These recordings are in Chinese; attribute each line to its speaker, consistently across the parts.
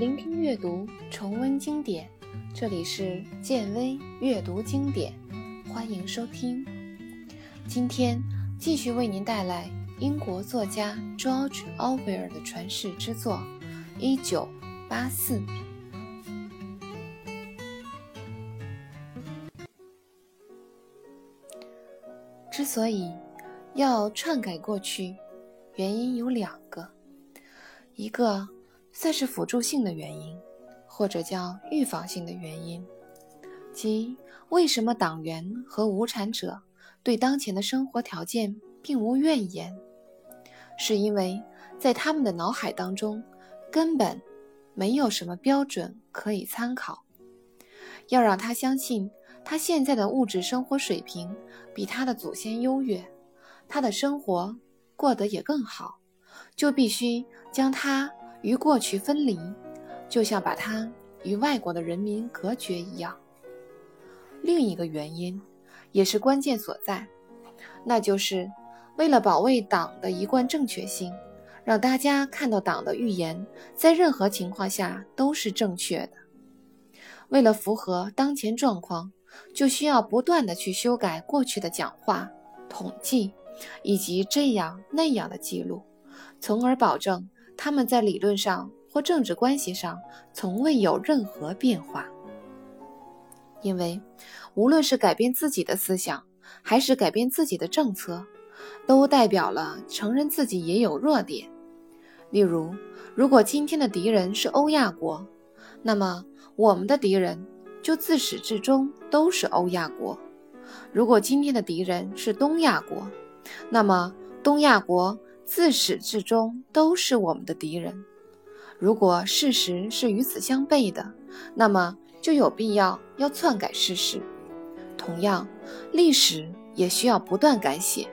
Speaker 1: 聆听阅读，重温经典。这里是建威阅读经典，欢迎收听。今天继续为您带来英国作家 George Orwell 的传世之作《一九八四》。之所以要篡改过去，原因有两个，一个算是辅助性的原因，或者叫预防性的原因，即为什么党员和无产者对当前的生活条件并无怨言，是因为在他们的脑海当中根本没有什么标准可以参考，要让他相信他现在的物质生活水平比他的祖先优越，他的生活。过得也更好，就必须将他与过去分离，就像把它与外国的人民隔绝一样。另一个原因，也是关键所在，那就是为了保卫党的一贯正确性，让大家看到党的预言在任何情况下都是正确的。为了符合当前状况，就需要不断的去修改过去的讲话、统计。以及这样那样的记录，从而保证他们在理论上或政治关系上从未有任何变化。因为无论是改变自己的思想，还是改变自己的政策，都代表了承认自己也有弱点。例如，如果今天的敌人是欧亚国，那么我们的敌人就自始至终都是欧亚国；如果今天的敌人是东亚国，那么，东亚国自始至终都是我们的敌人。如果事实是与此相悖的，那么就有必要要篡改事实。同样，历史也需要不断改写。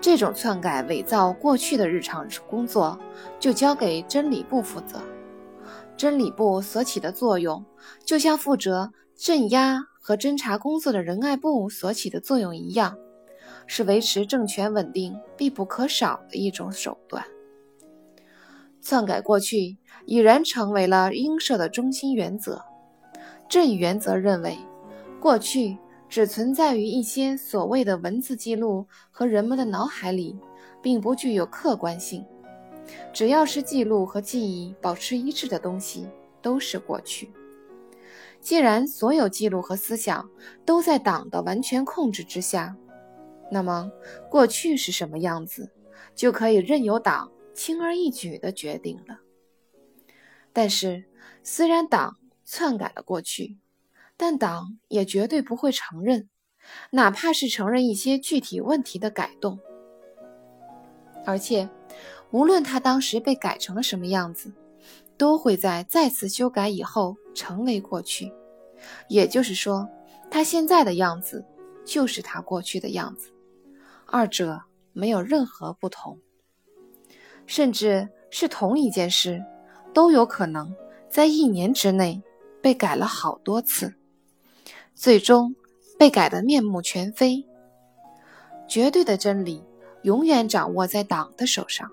Speaker 1: 这种篡改、伪造过去的日常工作，就交给真理部负责。真理部所起的作用，就像负责镇压和侦查工作的仁爱部所起的作用一样。是维持政权稳定必不可少的一种手段。篡改过去已然成为了英社的中心原则。这一原则认为，过去只存在于一些所谓的文字记录和人们的脑海里，并不具有客观性。只要是记录和记忆保持一致的东西，都是过去。既然所有记录和思想都在党的完全控制之下。那么，过去是什么样子，就可以任由党轻而易举地决定了。但是，虽然党篡改了过去，但党也绝对不会承认，哪怕是承认一些具体问题的改动。而且，无论他当时被改成了什么样子，都会在再次修改以后成为过去。也就是说，他现在的样子就是他过去的样子。二者没有任何不同，甚至是同一件事，都有可能在一年之内被改了好多次，最终被改得面目全非。绝对的真理永远掌握在党的手上，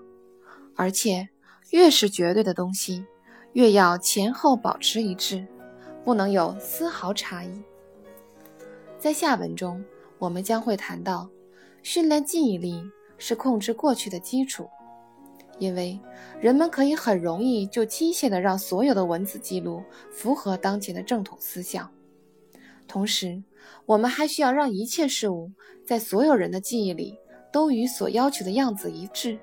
Speaker 1: 而且越是绝对的东西，越要前后保持一致，不能有丝毫差异。在下文中，我们将会谈到。训练记忆力是控制过去的基础，因为人们可以很容易就机械地让所有的文字记录符合当前的正统思想。同时，我们还需要让一切事物在所有人的记忆里都与所要求的样子一致。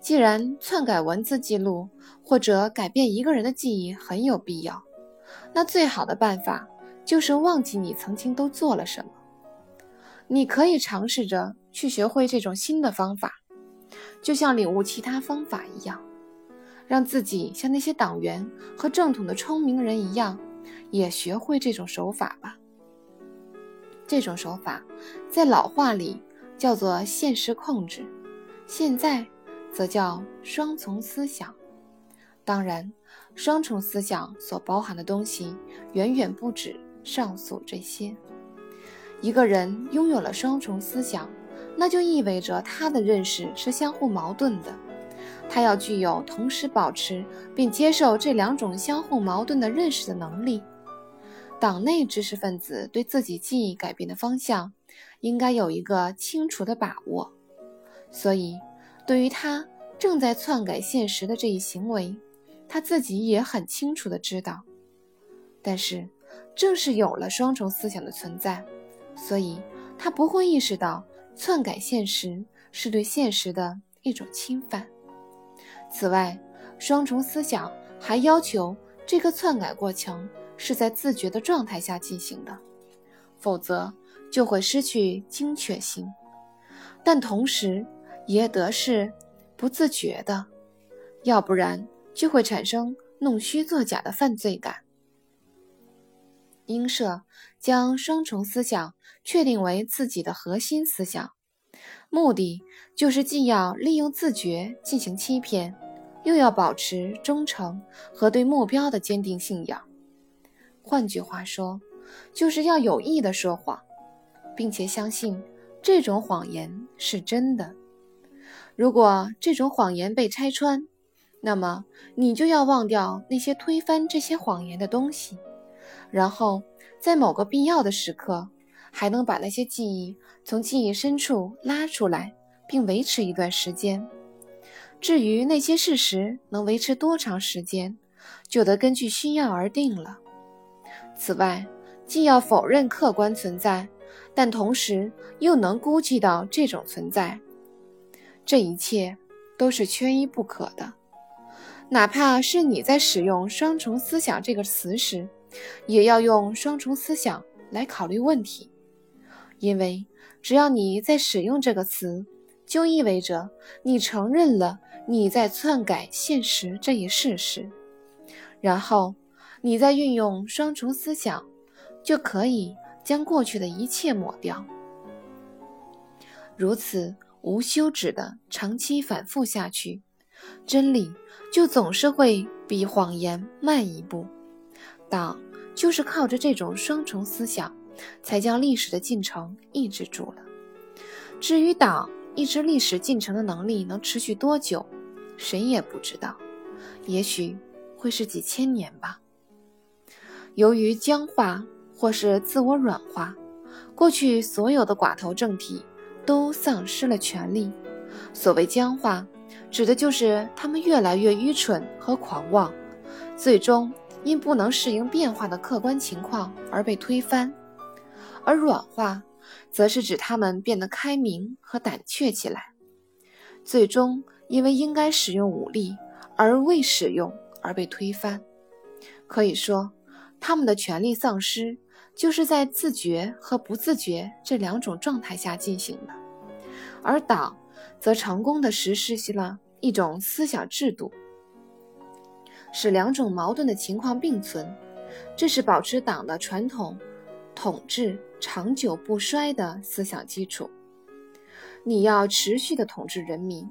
Speaker 1: 既然篡改文字记录或者改变一个人的记忆很有必要，那最好的办法就是忘记你曾经都做了什么。你可以尝试着去学会这种新的方法，就像领悟其他方法一样，让自己像那些党员和正统的聪明人一样，也学会这种手法吧。这种手法在老话里叫做现实控制，现在则叫双重思想。当然，双重思想所包含的东西远远不止上述这些。一个人拥有了双重思想，那就意味着他的认识是相互矛盾的，他要具有同时保持并接受这两种相互矛盾的认识的能力。党内知识分子对自己记忆改变的方向，应该有一个清楚的把握。所以，对于他正在篡改现实的这一行为，他自己也很清楚的知道。但是，正是有了双重思想的存在，所以他不会意识到篡改现实是对现实的一种侵犯。此外，双重思想还要求这个篡改过程是在自觉的状态下进行的，否则就会失去精确性，但同时也得是不自觉的，要不然就会产生弄虚作假的犯罪感。英社将双重思想确定为自己的核心思想。目的就是既要利用自觉进行欺骗，又要保持忠诚和对目标的坚定信仰。换句话说，就是要有意的说谎，并且相信这种谎言是真的。如果这种谎言被拆穿，那么你就要忘掉那些推翻这些谎言的东西，然后在某个必要的时刻。还能把那些记忆从记忆深处拉出来，并维持一段时间。至于那些事实能维持多长时间，就得根据需要而定了。此外，既要否认客观存在，但同时又能估计到这种存在，这一切都是缺一不可的。哪怕是你在使用“双重思想”这个词时，也要用“双重思想”来考虑问题。因为只要你在使用这个词，就意味着你承认了你在篡改现实这一事实，然后你再运用双重思想，就可以将过去的一切抹掉。如此无休止的长期反复下去，真理就总是会比谎言慢一步。当就是靠着这种双重思想。才将历史的进程抑制住了。至于党抑制历史进程的能力能持续多久，谁也不知道，也许会是几千年吧。由于僵化或是自我软化，过去所有的寡头政体都丧失了权力。所谓僵化，指的就是他们越来越愚蠢和狂妄，最终因不能适应变化的客观情况而被推翻。而软化，则是指他们变得开明和胆怯起来，最终因为应该使用武力而未使用而被推翻。可以说，他们的权力丧失就是在自觉和不自觉这两种状态下进行的。而党则成功地实施了一种思想制度，使两种矛盾的情况并存，这是保持党的传统统治。长久不衰的思想基础。你要持续的统治人民，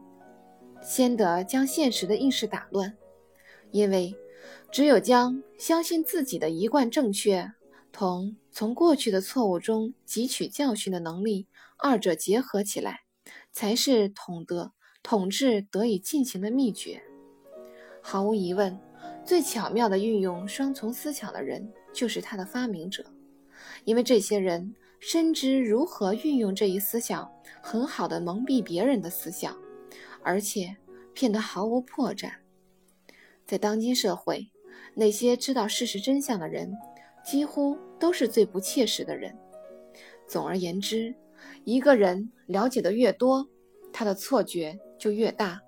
Speaker 1: 先得将现实的意识打乱，因为只有将相信自己的一贯正确同从过去的错误中汲取教训的能力，二者结合起来，才是统得统治得以进行的秘诀。毫无疑问，最巧妙的运用双重思想的人，就是他的发明者。因为这些人深知如何运用这一思想，很好的蒙蔽别人的思想，而且骗得毫无破绽。在当今社会，那些知道事实真相的人，几乎都是最不切实的人。总而言之，一个人了解的越多，他的错觉就越大；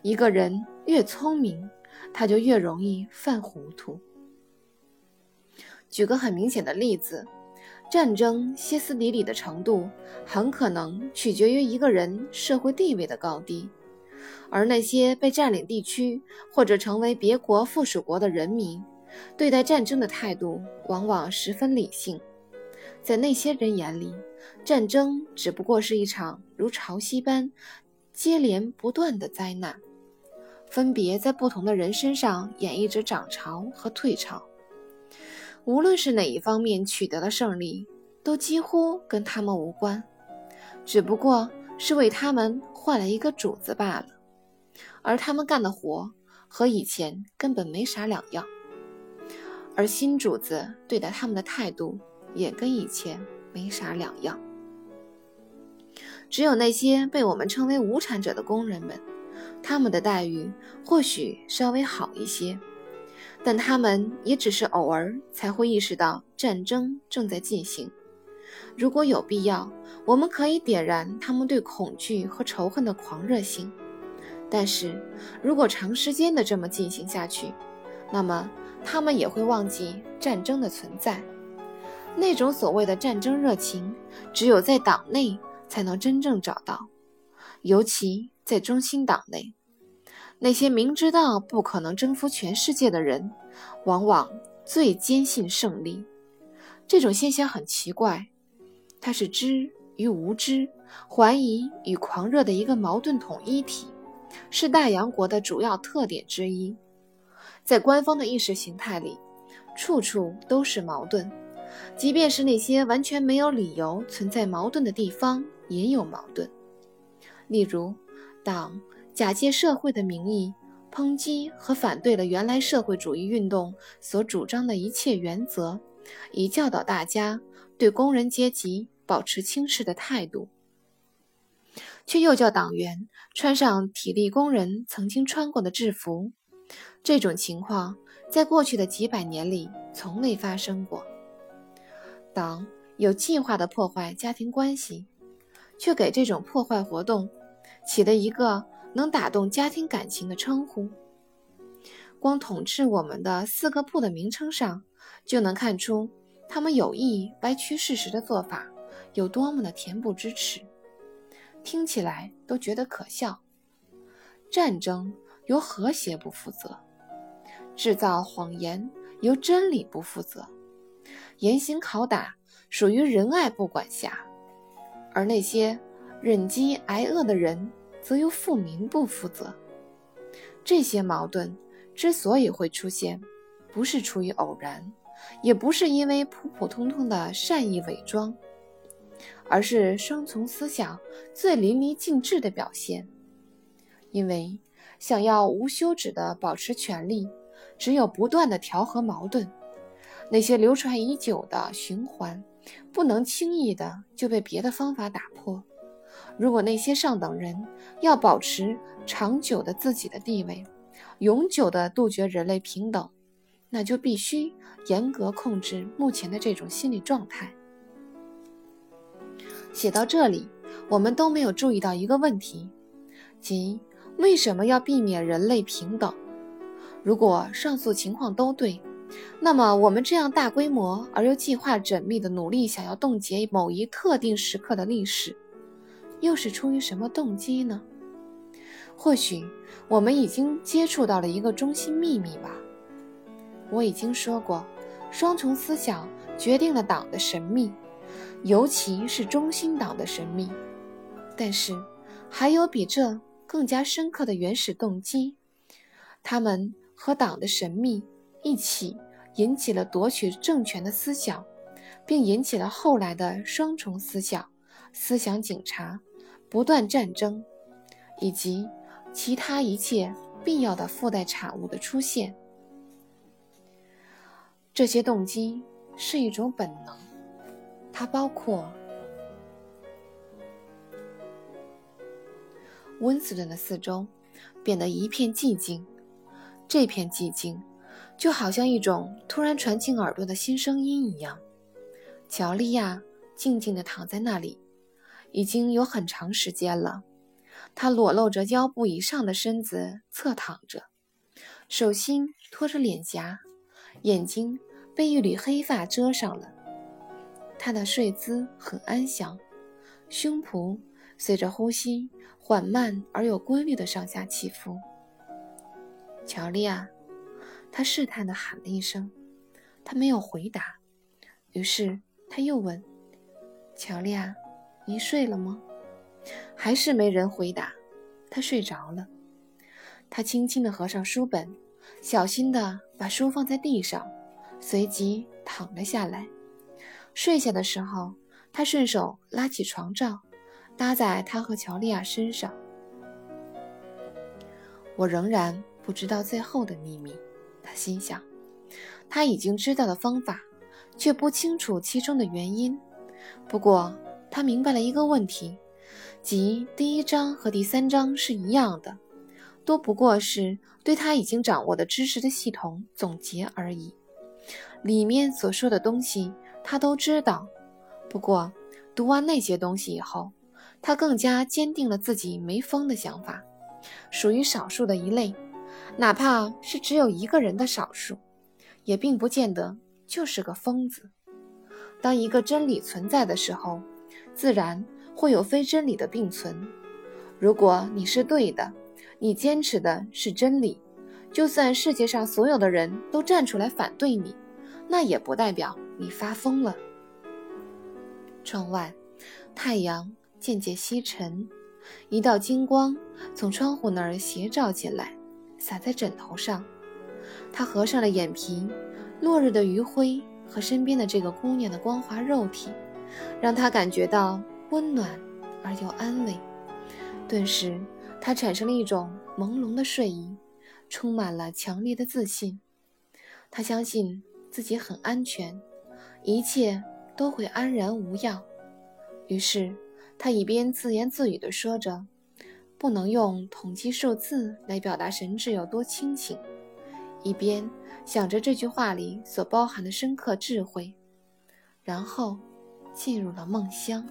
Speaker 1: 一个人越聪明，他就越容易犯糊涂。举个很明显的例子。战争歇斯底里的程度，很可能取决于一个人社会地位的高低，而那些被占领地区或者成为别国附属国的人民，对待战争的态度往往十分理性。在那些人眼里，战争只不过是一场如潮汐般接连不断的灾难，分别在不同的人身上演绎着涨潮和退潮。无论是哪一方面取得了胜利，都几乎跟他们无关，只不过是为他们换了一个主子罢了。而他们干的活和以前根本没啥两样，而新主子对待他们的态度也跟以前没啥两样。只有那些被我们称为无产者的工人们，他们的待遇或许稍微好一些，但他们也只是偶尔才会意识到战争正在进行。如果有必要，我们可以点燃他们对恐惧和仇恨的狂热性。但是如果长时间的这么进行下去，那么他们也会忘记战争的存在。那种所谓的战争热情，只有在党内才能真正找到，尤其在中心党内，那些明知道不可能征服全世界的人，往往最坚信胜利。这种现象很奇怪。它是知与无知、怀疑与狂热的一个矛盾统一体，是大洋国的主要特点之一。在官方的意识形态里，处处都是矛盾，即便是那些完全没有理由存在矛盾的地方，也有矛盾。例如，党假借社会的名义，抨击和反对了原来社会主义运动所主张的一切原则，以教导大家对工人阶级。保持轻视的态度，却又叫党员穿上体力工人曾经穿过的制服。这种情况在过去的几百年里从未发生过。党有计划地破坏家庭关系，却给这种破坏活动起了一个能打动家庭感情的称呼。光统治我们的四个部的名称上，就能看出他们有意歪曲事实的做法。有多么的恬不知耻，听起来都觉得可笑。战争由和谐不负责，制造谎言由真理不负责，严刑拷打属于仁爱部管辖，而那些忍饥挨饿的人则由富民部负责。这些矛盾之所以会出现，不是出于偶然，也不是因为普普通通的善意伪装。而是双重思想最淋漓尽致的表现。因为想要无休止地保持权力，只有不断地调和矛盾。那些流传已久的循环，不能轻易的就被别的方法打破。如果那些上等人要保持长久的自己的地位，永久地杜绝人类平等，那就必须严格控制目前的这种心理状态。写到这里，我们都没有注意到一个问题，即为什么要避免人类平等？如果上述情况都对，那么我们这样大规模而又计划缜密的努力，想要冻结某一特定时刻的历史，又是出于什么动机呢？或许我们已经接触到了一个中心秘密吧。我已经说过，双重思想决定了党的神秘。尤其是中心党的神秘，但是还有比这更加深刻的原始动机。他们和党的神秘一起引起了夺取政权的思想，并引起了后来的双重思想、思想警察、不断战争以及其他一切必要的附带产物的出现。这些动机是一种本能。它包括温斯顿的四周变得一片寂静，这片寂静就好像一种突然传进耳朵的新声音一样。乔利亚静静地躺在那里，已经有很长时间了。他裸露着腰部以上的身子侧躺着，手心托着脸颊，眼睛被一缕黑发遮上了。他的睡姿很安详，胸脯随着呼吸缓慢而有规律的上下起伏。乔丽亚，他试探地喊了一声，他没有回答。于是他又问：“乔丽亚，你睡了吗？”还是没人回答。他睡着了。他轻轻地合上书本，小心地把书放在地上，随即躺了下来。睡下的时候，他顺手拉起床罩，搭在他和乔丽亚身上。我仍然不知道最后的秘密。他心想，他已经知道了方法，却不清楚其中的原因。不过，他明白了一个问题，即第一章和第三章是一样的，都不过是对他已经掌握的知识的系统总结而已。里面所说的东西，他都知道。不过，读完那些东西以后，他更加坚定了自己没疯的想法，属于少数的一类，哪怕是只有一个人的少数，也并不见得就是个疯子。当一个真理存在的时候，自然会有非真理的并存。如果你是对的，你坚持的是真理，就算世界上所有的人都站出来反对你，那也不代表你发疯了。窗外，太阳渐渐西沉，一道金光从窗户那儿斜照进来，洒在枕头上。他合上了眼皮，落日的余晖和身边的这个姑娘的光滑肉体，让他感觉到温暖而又安慰。顿时，他产生了一种朦胧的睡意，充满了强烈的自信。他相信自己很安全，一切。都会安然无恙。于是，他一边自言自语地说着“不能用统计数字来表达神智有多清醒”，一边想着这句话里所包含的深刻智慧，然后进入了梦乡。